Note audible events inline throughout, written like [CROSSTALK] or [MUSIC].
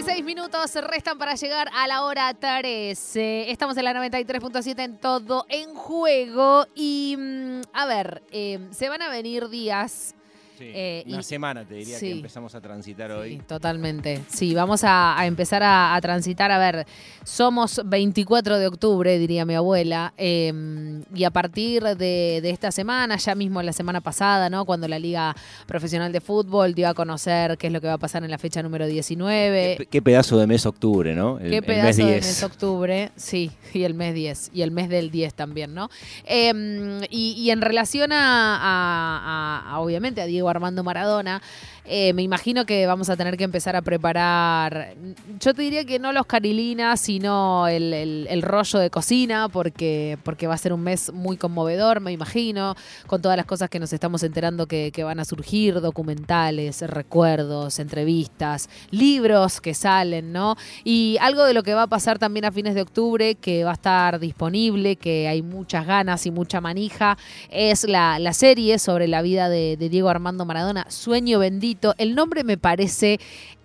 16 minutos restan para llegar a la hora 13. Estamos en la 93.7 en todo en juego. Y mm, a ver, eh, se van a venir días Sí, Eh, una y- semana te diría sí. que empezamos a transitar hoy. Sí, totalmente. Sí, vamos a, a empezar a, a transitar. A ver, somos 24 de octubre, diría mi abuela, eh, y a partir de, de esta semana, ya mismo la semana pasada, ¿no? Cuando la Liga Profesional de Fútbol dio a conocer qué es lo que va a pasar en la fecha número 19. Qué, qué pedazo de mes octubre, ¿no? El, Qué el pedazo de 10. mes octubre, sí, [LAUGHS] y el mes 10, y el mes del 10 también, ¿no? Eh, y, y en relación a- a, obviamente, a Diego Armando Maradona, eh, me imagino que vamos a tener que empezar a preparar, yo te diría que no los carilinas, sino el, rollo de cocina, porque, porque va a ser un mes muy conmovedor, me imagino, con todas las cosas que nos estamos enterando que, van a surgir, documentales, recuerdos, entrevistas, libros que salen, ¿no? Y algo de lo que va a pasar también a fines de octubre, que va a estar disponible, que hay muchas ganas y mucha manija, es la, serie sobre la vida de Diego Armando Maradona, Sueño Bendito. El nombre me parece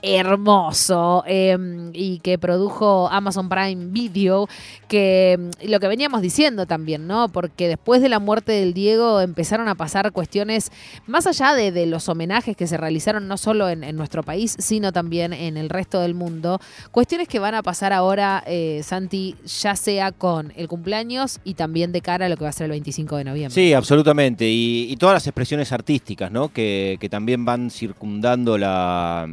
hermoso eh, y que produjo Amazon Prime Video, que mm, lo que veníamos diciendo también, ¿no? Porque después de la muerte del Diego empezaron a pasar cuestiones más allá de, los homenajes que se realizaron no solo en, en nuestro país, sino también en el resto del mundo, cuestiones que van a pasar ahora, eh, Santi, ya sea con el cumpleaños y también de cara a lo que va a ser el 25 de noviembre. Sí, absolutamente. Y, y todas las expresiones artísticas, ¿no? Que, que también van circundando la,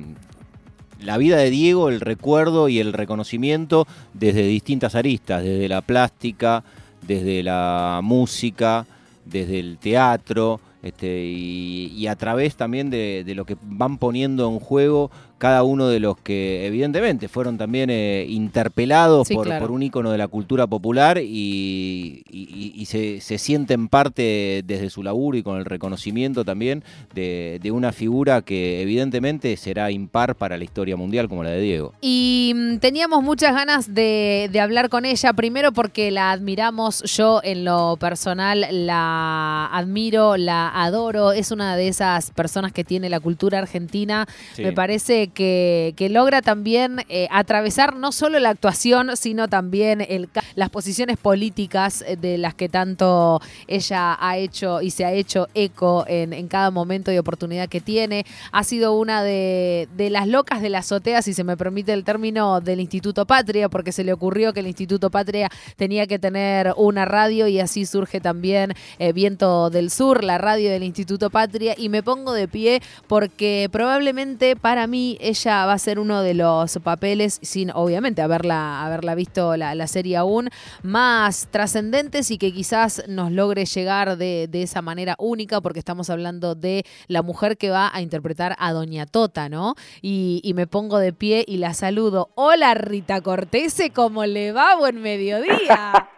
la vida de Diego, el recuerdo y el reconocimiento desde distintas aristas, desde la plástica, desde la música, desde el teatro, este, y, a través también de lo que van poniendo en juego cada uno de los que evidentemente fueron también eh, interpelados Sí, por, claro. por un ícono de la cultura popular y, y- y se, se sienten parte desde su laburo y con el reconocimiento también de, de una figura que evidentemente será impar para la historia mundial como la de Diego. Y mm, teníamos muchas ganas de, de hablar con ella, primero porque la admiramos, yo en lo personal la admiro, la adoro, es una de esas personas que tiene la cultura argentina, Sí. me parece que, logra también eh, atravesar no solo la actuación, sino también las posiciones políticas eh, de las que tanto ella ha hecho y se ha hecho eco en, cada momento y oportunidad que tiene. Ha sido una de, de las locas de la azotea, si se me permite el término, del Instituto Patria, porque se le ocurrió que el Instituto Patria tenía que tener una radio y así surge también eh, Viento del Sur, la radio del Instituto Patria, y me pongo de pie porque probablemente para mí ella va a ser uno de los papeles, sin obviamente haberla, haberla visto la, la serie aún, más trascendentes y que quizás nos logre llegar de, de esa manera única, porque estamos hablando de la mujer que va a interpretar a Doña Tota, ¿no? Y, me pongo de pie y la saludo. Hola Rita Cortese, ¿cómo le va? Buen mediodía.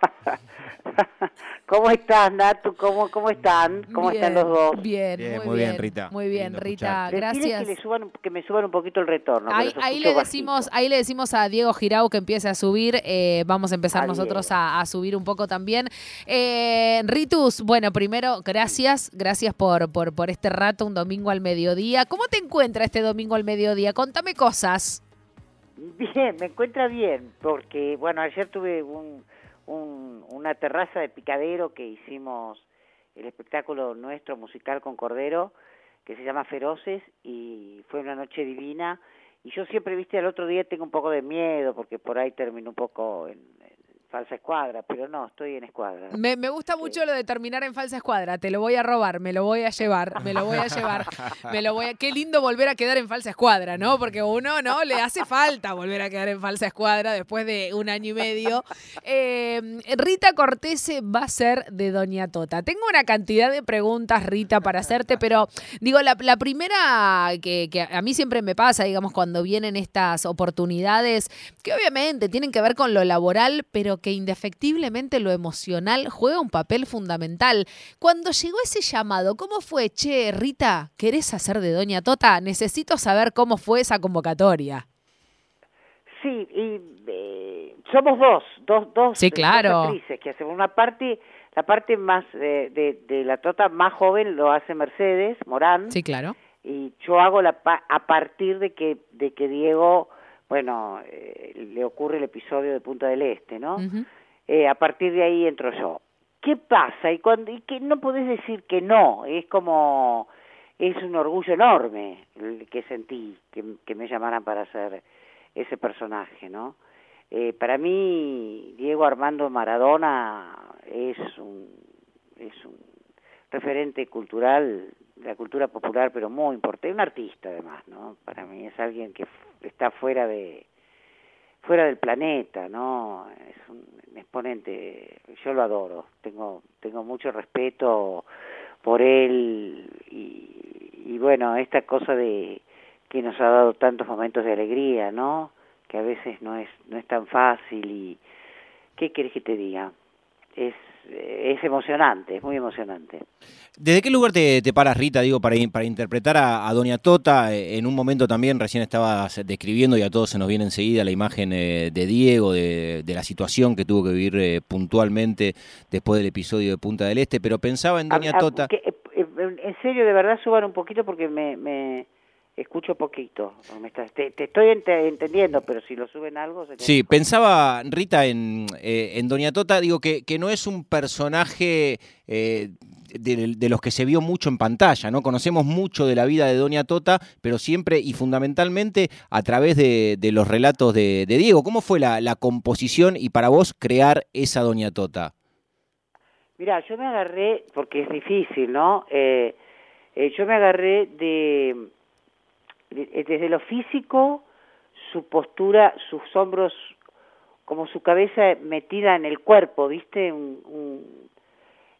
[LAUGHS] ¿Cómo estás, Natu? ¿Cómo, cómo están? ¿Cómo están los dos? Bien, Bien, muy, muy bien, bien, Rita. Muy bien, Lindo Rita, escucharte. Gracias. Que, le suban, que me suban un poquito el retorno. Ahí, ahí le bajito. decimos, ahí le decimos a Diego Girau que empiece a subir. eh, vamos a empezar A nosotros a, a subir un poco también. Eh, Ritus, bueno, primero, gracias, gracias por, por, por este rato, un domingo al mediodía. ¿Cómo te encuentra este domingo al mediodía? Contame cosas. Bien, me encuentra bien, porque, bueno, ayer tuve un, un- una terraza de picadero que hicimos el espectáculo nuestro musical con Cordero, que se llama Feroces, y fue una noche divina. Y yo siempre, viste, al otro día tengo un poco de miedo, porque por ahí termino un poco en, falsa escuadra, pero no, estoy en escuadra. Me, me gusta mucho lo de terminar en falsa escuadra. Te lo voy a robar, me lo voy a llevar, me lo voy a llevar. Me lo voy a... Qué lindo volver a quedar en falsa escuadra, ¿no? Porque uno, ¿no? Le hace falta volver a quedar en falsa escuadra después de un año y medio. Eh, Rita Cortese va a ser de Doña Tota. Tengo una cantidad de preguntas, Rita, para hacerte, pero digo, la, la primera que, que a mí siempre me pasa, digamos, cuando vienen estas oportunidades, que obviamente tienen que ver con lo laboral, pero que indefectiblemente lo emocional juega un papel fundamental. Cuando llegó ese llamado, ¿cómo fue? Che, Rita, ¿querés hacer de Doña Tota? Necesito saber cómo fue esa convocatoria. Sí, y eh, somos dos, dos, dos, Sí, dos claro. actrices que hacemos una parte, la parte más eh, de, de la tota más joven lo hace Mercedes Morán Sí, claro. y yo hago la pa- a partir de que de que Diego bueno, eh, le ocurre el episodio de Punta del Este, ¿no? Eh, a partir de ahí entro yo. ¿Qué pasa? Y, cuando, y que no podés decir que no, es como, es un orgullo enorme el que sentí que, que me llamaran para hacer ese personaje, ¿no? Eh, para mí, Diego Armando Maradona es un, es un referente cultural, la cultura popular, pero muy importante, un artista además, ¿no? Para mí es alguien que está fuera de, fuera del planeta, ¿no? Es un exponente, yo lo adoro, tengo, tengo mucho respeto por él y, y bueno, esta cosa de que nos ha dado tantos momentos de alegría, ¿no? Que a veces no es, no es tan fácil y ¿qué querés que te diga? Es, es emocionante, es muy emocionante. ¿Desde qué lugar te, te paras, Rita, digo, para, para interpretar a, a Doña Tota? Eh, En un momento también recién estabas describiendo y a todos se nos viene enseguida la imagen eh, de Diego, de, de la situación que tuvo que vivir eh, puntualmente después del episodio de Punta del Este, pero pensaba en Doña A- a- Tota. que, en serio, de verdad, suban un poquito porque me, me escucho poquito. Me te, te estoy ente- entendiendo, pero si lo suben algo... sería Sí, pensaba, Rita, en, eh, en Doña Tota, digo, que, que no es un personaje eh, de, de los que se vio mucho en pantalla, ¿no? Conocemos mucho de la vida de Doña Tota, pero siempre y fundamentalmente a través de, de los relatos de, de Diego. ¿Cómo fue la, la composición y para vos crear esa Doña Tota? Mira, yo me agarré, porque es difícil, ¿no? Eh, yo me agarré de- desde lo físico, su postura, sus hombros, como su cabeza metida en el cuerpo, ¿viste? Un, un-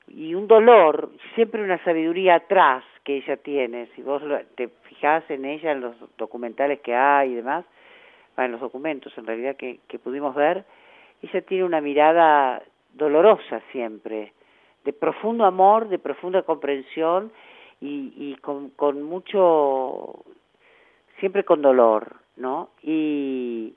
y un dolor, siempre una sabiduría atrás que ella tiene. Si vos te fijás en ella, en los documentales que hay y demás, en los documentos en realidad que, que pudimos ver, ella tiene una mirada dolorosa siempre, de profundo amor, de profunda comprensión y, y con, con mucho, siempre con dolor, ¿no? Y,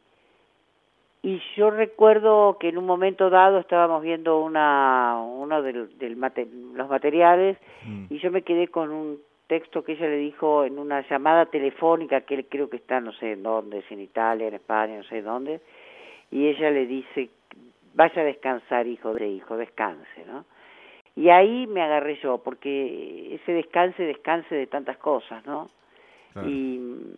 y yo recuerdo que en un momento dado estábamos viendo una, uno del mate- los materiales y yo me quedé con un texto que ella le dijo en una llamada telefónica que él creo que está no sé en dónde, si en Italia, en España, no sé dónde, y ella le dice, vaya a descansar hijo de hijo, descanse, ¿no? Y ahí me agarré yo, porque ese descanse, descanse de tantas cosas, ¿no? Y, eh,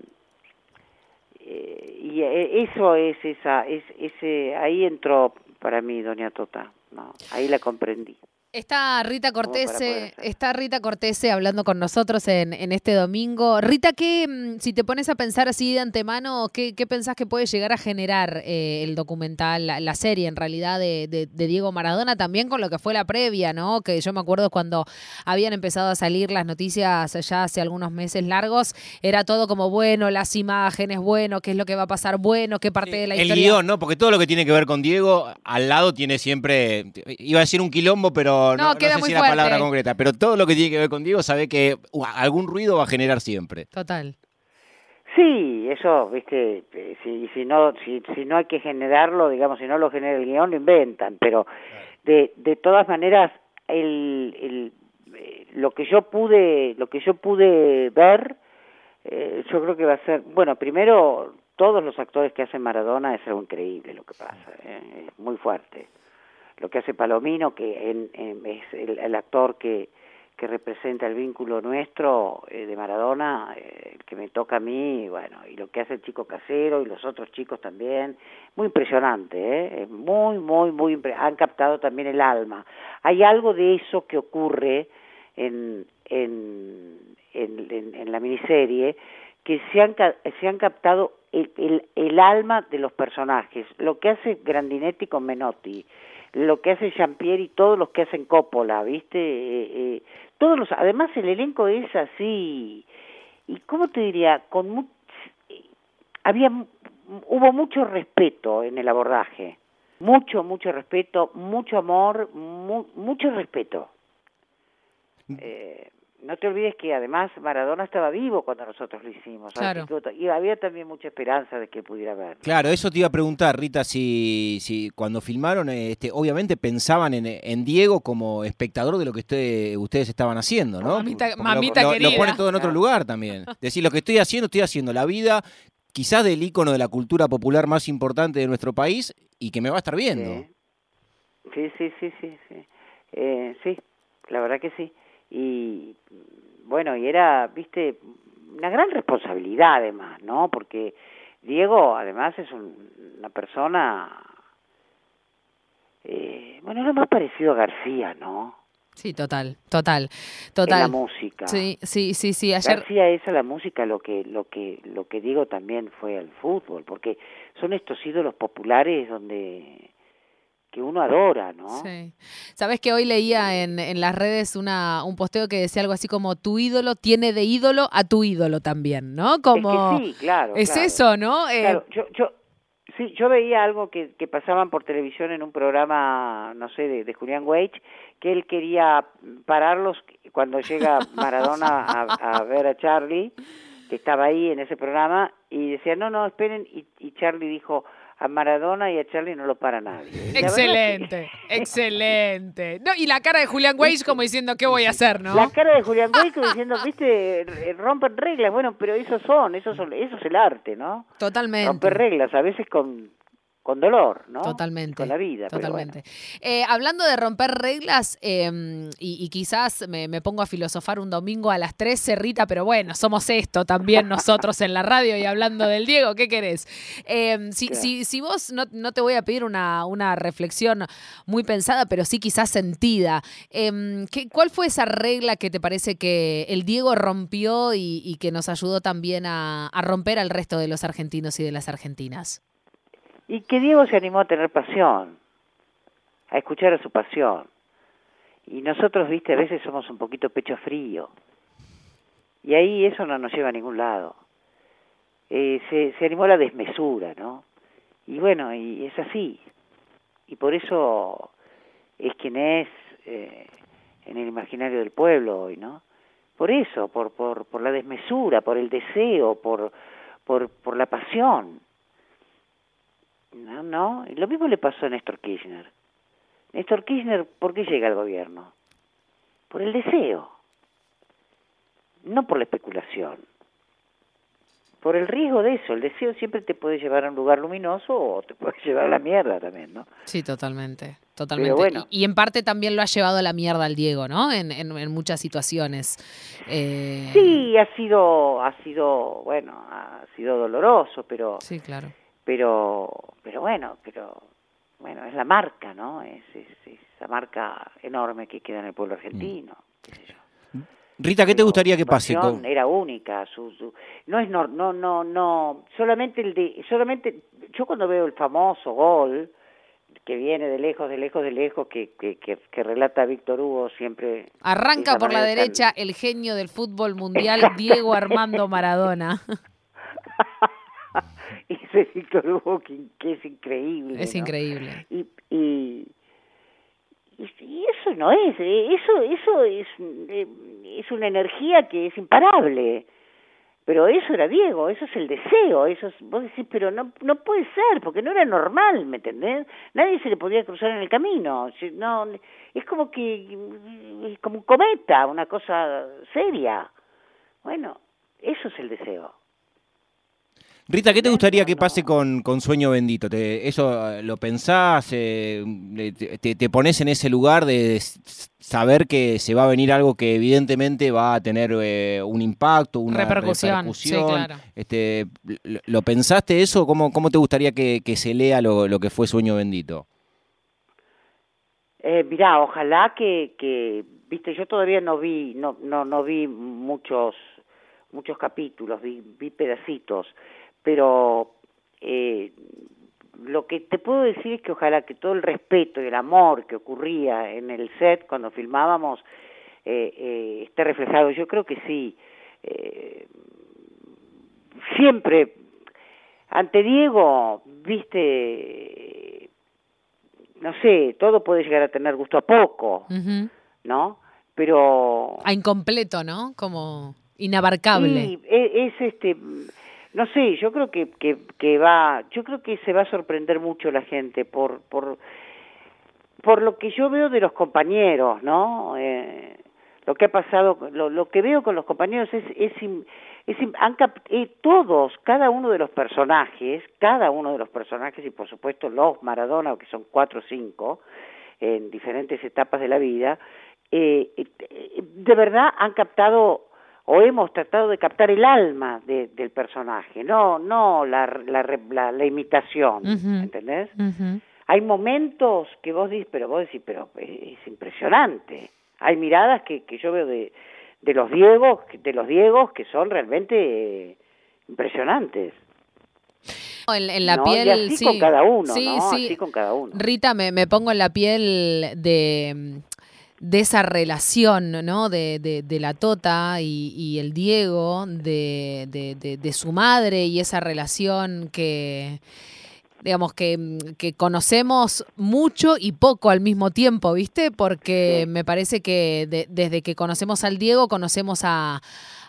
y eh, eso es esa, es ese, ahí entró para mí Doña Tota, ¿no? Ahí la comprendí. Está Rita Cortese, está Rita Cortese hablando con nosotros en, en este domingo. Rita, ¿qué, mm, si te pones a pensar así de antemano, qué, qué pensás que puede llegar a generar eh, el documental, la, la serie en realidad de, de- de Diego Maradona, también con lo que fue la previa, ¿no? Que yo me acuerdo cuando habían empezado a salir las noticias ya hace algunos meses largos, era todo como bueno, las imágenes, bueno, qué es lo que va a pasar, bueno, qué parte de la el historia. guion, ¿no? Porque todo lo que tiene que ver con Diego, al lado tiene siempre, iba a decir un quilombo, pero no, No, no queda sé muy si la palabra concreta, pero todo lo que tiene que ver con Diego sabe que uh, algún ruido va a generar siempre. Total. Sí, eso, viste, eh, si, si no si, si no hay que generarlo, digamos, si no lo genera el guion, lo inventan, pero de, de todas maneras, el, el, eh, lo que yo pude, lo que yo pude ver, eh, yo creo que va a ser, bueno, primero, todos los actores que hacen Maradona es algo increíble lo que pasa, eh, es muy fuerte. Lo que hace Palomino, que en- es el, actor que, que representa el vínculo nuestro eh, de Maradona, eh, que me toca a mí, bueno, y lo que hace el chico casero y los otros chicos también, muy impresionante, ¿eh? Muy, muy, muy, han captado también el alma. Hay algo de eso que ocurre en, en, en, en- la miniserie, que se han, se han captado el, el, el alma de los personajes, lo que hace Grandinetti con Menotti, lo que hace Jean-Pierre y todos los que hacen Coppola, ¿viste? Eh, eh, todos los, además el elenco es así, y cómo te diría, con mu- había hubo mucho respeto en el abordaje, mucho, mucho respeto, mucho amor, mu- mucho respeto. Eh, no te olvides que además Maradona estaba vivo cuando nosotros lo hicimos, así Claro. que- y había también mucha esperanza de que pudiera ver. Claro, eso te iba a preguntar, Rita, si, si cuando filmaron, este, obviamente pensaban en, en Diego como espectador de lo que usted- ustedes estaban haciendo, ¿no? Mamita- mamita lo, lo- lo querida. pone todo en otro lugar también. [LAUGHS] Decir, lo que estoy haciendo, estoy haciendo la vida quizás del ícono de la cultura popular más importante de nuestro país y que me va a estar viendo. Sí, sí, sí, sí, sí. Eh, sí, la verdad que sí. Y bueno, y era, viste, una gran responsabilidad además, ¿no? Porque Diego además es una persona, eh, bueno, lo más parecido a García, ¿no? Sí, total, total, total. la música. Sí, sí, sí, sí. Ayer... García es a la música lo que, lo que, lo que digo también fue al fútbol, porque son estos ídolos populares donde que uno adora, ¿no? Sí. Sabes que hoy leía en, en las redes una, un posteo que decía algo así como tu ídolo tiene de ídolo a tu ídolo también, ¿no? Como es sí, claro. Es eso, ¿no? Eh, claro, yo, yo, sí, yo veía algo que, que pasaban por televisión en un programa, no sé, de, de Julián Weich, que él quería pararlos cuando llega Maradona a, a ver a Charlie, que estaba ahí en ese programa, y decía, no, no, esperen, y, y Charlie dijo, a Maradona y a Charlie no lo para nadie. Excelente, [LAUGHS] excelente. No, y la cara de Julián Weiss como diciendo, ¿qué voy a hacer, no? La cara de Julián Weiss como diciendo, viste, rompen reglas. Bueno, pero esos son, esos son, eso es el arte, ¿no? Totalmente. Romper reglas, a veces con con dolor, ¿no? Totalmente. Con la vida. Totalmente. Eh, hablando de romper reglas, eh, y, y, quizás me, me, pongo a filosofar un domingo a las 13, Rita, pero bueno, somos esto también nosotros en la radio y hablando del Diego, ¿qué querés? Eh, si, claro. si, si, vos, no, no, te voy a pedir una, una, reflexión muy pensada, pero sí quizás sentida, em, ¿qué, ¿cuál fue esa regla que te parece que el Diego rompió y, y que nos ayudó también a, a romper al resto de los argentinos y de las argentinas? Y que Diego se animó a tener pasión, a escuchar a su pasión. Y nosotros, viste, a veces somos un poquito pecho frío. Y ahí eso no nos lleva a ningún lado. Eh, se, se animó a la desmesura, ¿no? Y bueno, y es así. Y por eso es quien es eh, en el imaginario del pueblo hoy, ¿no? Por eso, por, por, por la desmesura, por el deseo, por, por, por la pasión. No, no. Lo mismo le pasó a Néstor Kirchner. Néstor Kirchner, ¿por qué llega al gobierno? Por el deseo. No por la especulación. Por el riesgo de eso. El deseo siempre te puede llevar a un lugar luminoso o te puede [LAUGHS] llevar a la mierda también, ¿no? Sí, totalmente. Totalmente. Bueno. Y, y, en parte también lo ha llevado a la mierda al Diego, ¿no? En, en, en muchas situaciones. Eh... Sí, ha sido, ha sido, bueno, ha sido doloroso, pero... Sí, claro pero pero bueno pero bueno es la marca no es, es, es esa marca enorme que queda en el pueblo argentino mm. qué sé yo Rita qué te gustaría que pase con era única su, su, no es no no no no solamente el de solamente yo cuando veo el famoso gol que viene de lejos, de lejos, de lejos, que, que, que, que relata Víctor Hugo siempre. Arranca por la derecha tan... el genio del fútbol mundial, Diego Armando Maradona. [LAUGHS] ese Víctor Hugo que, que, es increíble. Es ¿no? increíble. Y, y, y, eso no es, eh, eso, eso es, eh, es una energía que es imparable. Pero eso era Diego, eso es el deseo, eso es, vos decís, pero no, no puede ser, porque no era normal, ¿me entendés? Nadie se le podía cruzar en el camino, no, es como que, es como un cometa, una cosa seria. Bueno, eso es el deseo. Rita, ¿qué te gustaría que pase con, con Sueño Bendito? ¿Te, ¿Eso eh, lo pensás? Eh, te, te, pones en ese lugar de saber que se va a venir algo que evidentemente va a tener eh, un impacto, una repercusión? repercusión. Sí, claro. este, ¿Lo pensaste eso? ¿Cómo, cómo te gustaría que, que se lea lo, lo, que fue Sueño Bendito? Eh, mirá, ojalá que, que, viste, yo todavía no vi, no, no, no vi muchos, muchos capítulos, vi, vi pedacitos pero eh, lo que te puedo decir es que ojalá que todo el respeto y el amor que ocurría en el set cuando filmábamos eh, eh, esté reflejado. Yo creo que sí. Eh, siempre, ante Diego, viste, no sé, todo puede llegar a tener gusto a poco, uh -huh. ¿no? Pero... A incompleto, ¿no? Como inabarcable. Sí, es, es este no sé, yo creo que, que, que va, yo creo que se va a sorprender mucho la gente por, por, por lo que yo veo de los compañeros, ¿no? Eh, lo, que ha pasado, lo, lo que veo con los compañeros es, es, es han eh, todos, cada uno de los personajes, cada uno de los personajes y por supuesto los Maradona, que son cuatro o cinco, en diferentes etapas de la vida, eh, eh, de verdad han captado o hemos tratado de captar el alma del personaje, no no la, la, la, imitación, ¿entendés? Hay momentos que vos dices, pero vos decís, pero es impresionante. Hay miradas que, que yo veo de, de los Diegos, de los Diegos que son realmente impresionantes. En, la piel, así sí. con cada uno, sí, ¿no? Sí. Así con cada uno. Rita, me, me pongo en la piel de de esa relación, ¿no? De, de, la Tota y, el Diego, de, de, su madre y esa relación que, digamos, que, que, conocemos mucho y poco al mismo tiempo, ¿viste? Porque me parece que desde que conocemos al Diego, conocemos a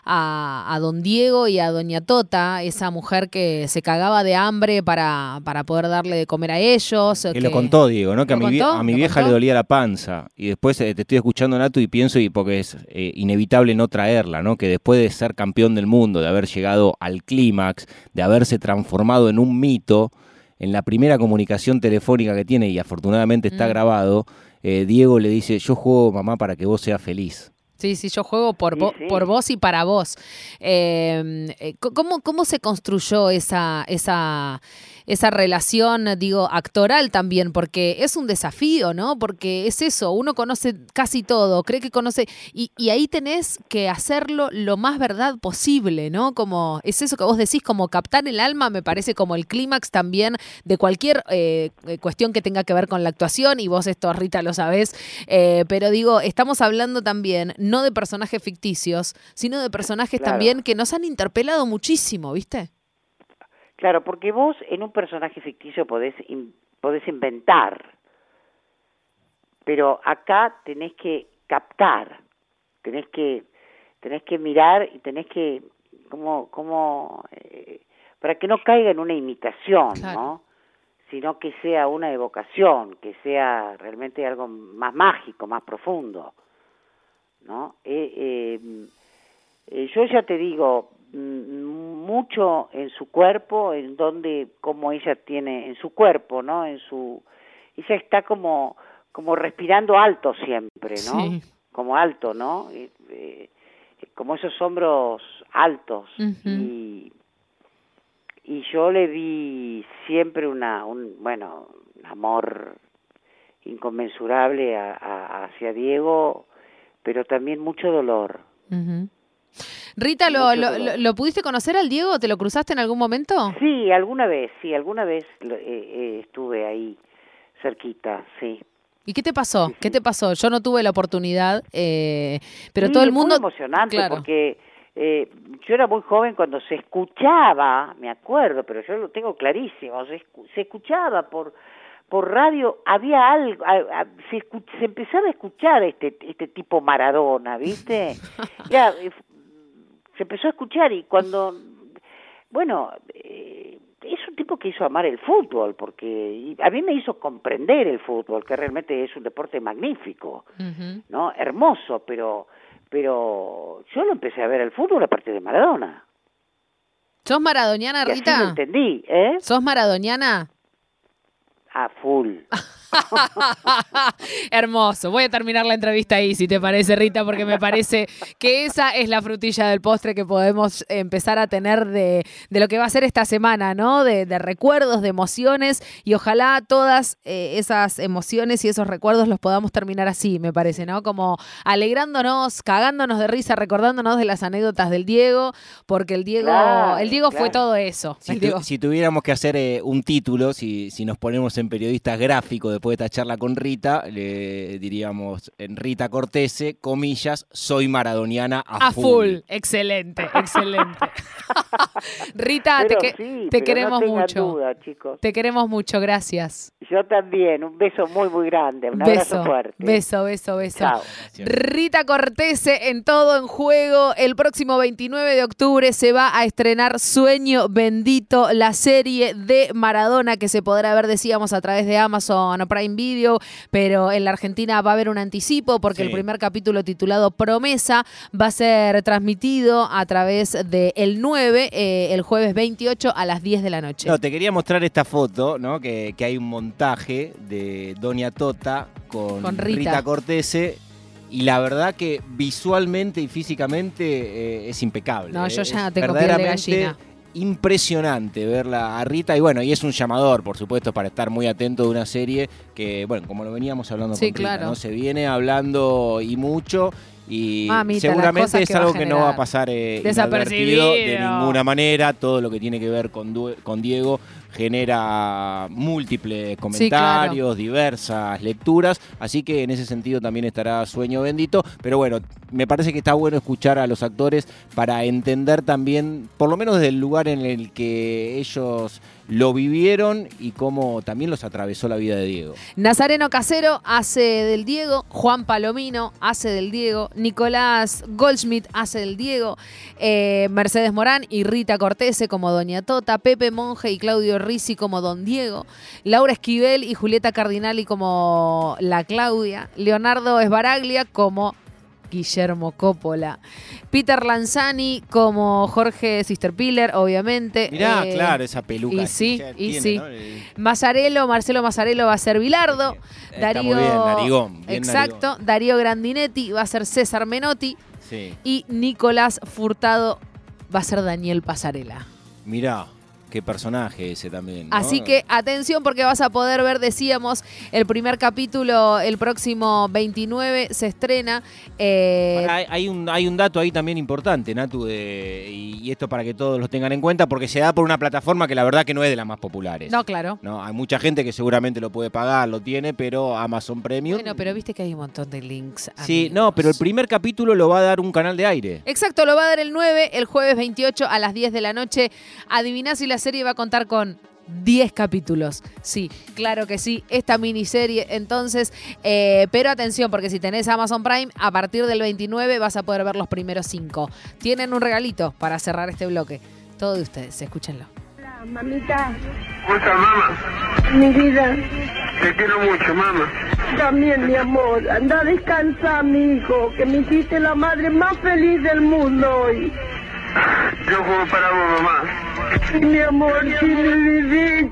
a, don Diego y a doña Tota, esa mujer que se cagaba de hambre para, para poder darle de comer a ellos. Que, lo contó Diego, ¿no? Que a mi, a mi vieja le dolía la panza. Y después eh, te estoy escuchando, Nato, y pienso, y porque es eh, inevitable no traerla, ¿no? Que después de ser campeón del mundo, de haber llegado al clímax, de haberse transformado en un mito, en la primera comunicación telefónica que tiene, y afortunadamente está mm. grabado, eh, Diego le dice, yo juego mamá para que vos seas feliz. Sí, sí, yo juego por, por vos y para vos. Em, eh, ¿cómo, ¿Cómo se construyó esa, esa, esa relación, digo, actoral también, porque es un desafío, ¿no? Porque es eso, uno conoce casi todo, cree que conoce, y, ahí tenés que hacerlo lo más verdad posible, ¿no? Como es eso que vos decís, como captar el alma, me parece como el clímax también de cualquier eh, cuestión que tenga que ver con la actuación, y vos esto, Rita, lo sabés, eh, pero digo, estamos hablando también no de personajes ficticios, sino de personajes también que nos han interpelado muchísimo, ¿viste? Claro, porque vos en un personaje ficticio podés, podés inventar, pero acá tenés que captar, tenés que, tenés que mirar y tenés que, como, como, eh, para que no caiga en una imitación, ¿no? Sino que sea una evocación, que sea realmente algo más mágico, más profundo, ¿no? Eh, eh, eh yo ya te digo, mucho en su cuerpo, en donde, como ella tiene, en su cuerpo, ¿no? En su, ella está como, como respirando alto siempre, ¿no? Como alto, ¿no? Eh, como esos hombros altos y, y yo le vi siempre una, un, bueno, un amor inconmensurable a, hacia Diego, pero también mucho dolor. Rita, ¿lo, lo, pudiste conocer al Diego? ¿Te lo cruzaste en algún momento? Sí, alguna vez, sí, alguna vez eh, eh, estuve ahí cerquita, sí. ¿Y qué te pasó? ¿Qué te pasó? Yo no tuve la oportunidad, eh, pero todo el mundo... Muy emocionante porque yo era muy joven cuando se escuchaba, me acuerdo, pero yo lo tengo clarísimo, se, escuchaba por por radio había algo, se, se, empezaba a escuchar este este tipo Maradona, ¿viste? [LAUGHS] Ya, se empezó a escuchar y cuando, bueno, eh, es un tipo que hizo amar el fútbol, porque a mí me hizo comprender el fútbol, que realmente es un deporte magnífico, ¿no? Hermoso, pero, pero yo lo empecé a ver el fútbol a partir de Maradona. ¿Sos maradoniana, Rita? así lo entendí, ¿eh? ¿Sos maradoniana? A full. [LAUGHS] [LAUGHS] Hermoso. Voy a terminar la entrevista ahí, si te parece, Rita, porque me parece que esa es la frutilla del postre que podemos empezar a tener de, lo que va a ser esta semana, ¿no? De, recuerdos, de emociones, y ojalá todas eh, esas emociones y esos recuerdos los podamos terminar así, me parece, ¿no? Como alegrándonos, cagándonos de risa, recordándonos de las anécdotas del Diego, porque el Diego, el Diego fue todo eso. Si, tuviéramos que hacer eh, un título, si, si nos ponemos en periodistas gráficos de después de esta charla con Rita, le diríamos en Rita Cortese, comillas, soy maradoniana a, full. Excelente, excelente. [LAUGHS] Rita, te, queremos mucho. Te queremos mucho, gracias. Yo también, un beso muy, muy grande, un abrazo fuerte. Beso, beso, beso. Rita Cortese en Todo en Juego. El próximo 29 de octubre se va a estrenar Sueño Bendito, la serie de Maradona que se podrá ver, decíamos, a través de Amazon Prime Video, pero en la Argentina va a haber un anticipo porque Sí. el primer capítulo titulado Promesa va a ser transmitido a través de El 9 eh, el jueves 28 a las 10 de la noche. No, te quería mostrar esta foto, ¿no? Que, que hay un montaje de Doña Tota con, Con Rita. Cortese. Y la verdad que visualmente y físicamente eh, es impecable. No, yo eh, ya tengo piel de gallina. Impresionante verla a Rita y bueno, y es un llamador, por supuesto, para estar muy atento de una serie que, bueno, como lo veníamos hablando Sí, con Rita, claro. ¿no? Se viene hablando y mucho y Mamita, seguramente es algo que no va a pasar eh, Desapercibido. de ninguna manera. Todo lo que tiene que ver con, Du- con Diego genera múltiples comentarios, diversas lecturas, así que en ese sentido también estará Sueño Bendito, pero bueno, me parece que está bueno escuchar a los actores para entender también, por lo menos desde el lugar en el que ellos lo vivieron y cómo también los atravesó la vida de Diego. Nazareno Casero hace del Diego, Juan Palomino hace del Diego, Nicolás Goldschmidt hace del Diego, eh, Mercedes Morán y Rita Cortese como Doña Tota, Pepe Monge y Claudio Risi como Don Diego, Laura Esquivel y Julieta Cardinali como la Claudia, Leonardo Esbaraglia como Guillermo Coppola, Peter Lanzani como Jorge Sisterpiller, obviamente. Mirá, eh, claro, esa peluca. y sí, ya y tiene, sí. Mazzarello, Marcelo Mazzarello va a ser Bilardo. Está Darío, muy bien, narigón, bien exacto. Darío Grandinetti va a ser César Menotti. Sí. Y Nicolás Furtado va a ser Daniel Pasarela. Mirá, qué personaje ese también. ¿no? Así que atención porque vas a poder ver, decíamos, el primer capítulo el próximo 29 se estrena. Eh, hay, hay un, hay un dato ahí también importante, Natu, de, y, y esto para que todos lo tengan en cuenta, porque se da por una plataforma que la verdad que no es de las más populares. no, claro. No, hay mucha gente que seguramente lo puede pagar, lo tiene, pero Amazon Premium. Bueno, pero viste que hay un montón de links. Sí, amigos. no, pero el primer capítulo lo va a dar un canal de aire. Exacto, lo va a dar el 9, el jueves 28 a las 10 de la noche. Adiviná si la serie va a contar con 10 capítulos. Sí, claro que sí, esta miniserie. Entonces, eh, pero atención, porque si tenés Amazon Prime, a partir del 29 vas a poder ver los primeros 5. Tienen un regalito para cerrar este bloque. Todo de ustedes, escúchenlo. Hola, mamita, Escucha, mamá, mi vida, te quiero mucho, mamá. también mi amor, anda a descansar, mi hijo, que me hiciste la madre más feliz del mundo hoy. Yo juego para vos, mamá. Sí, mi amor, sí, mi vida.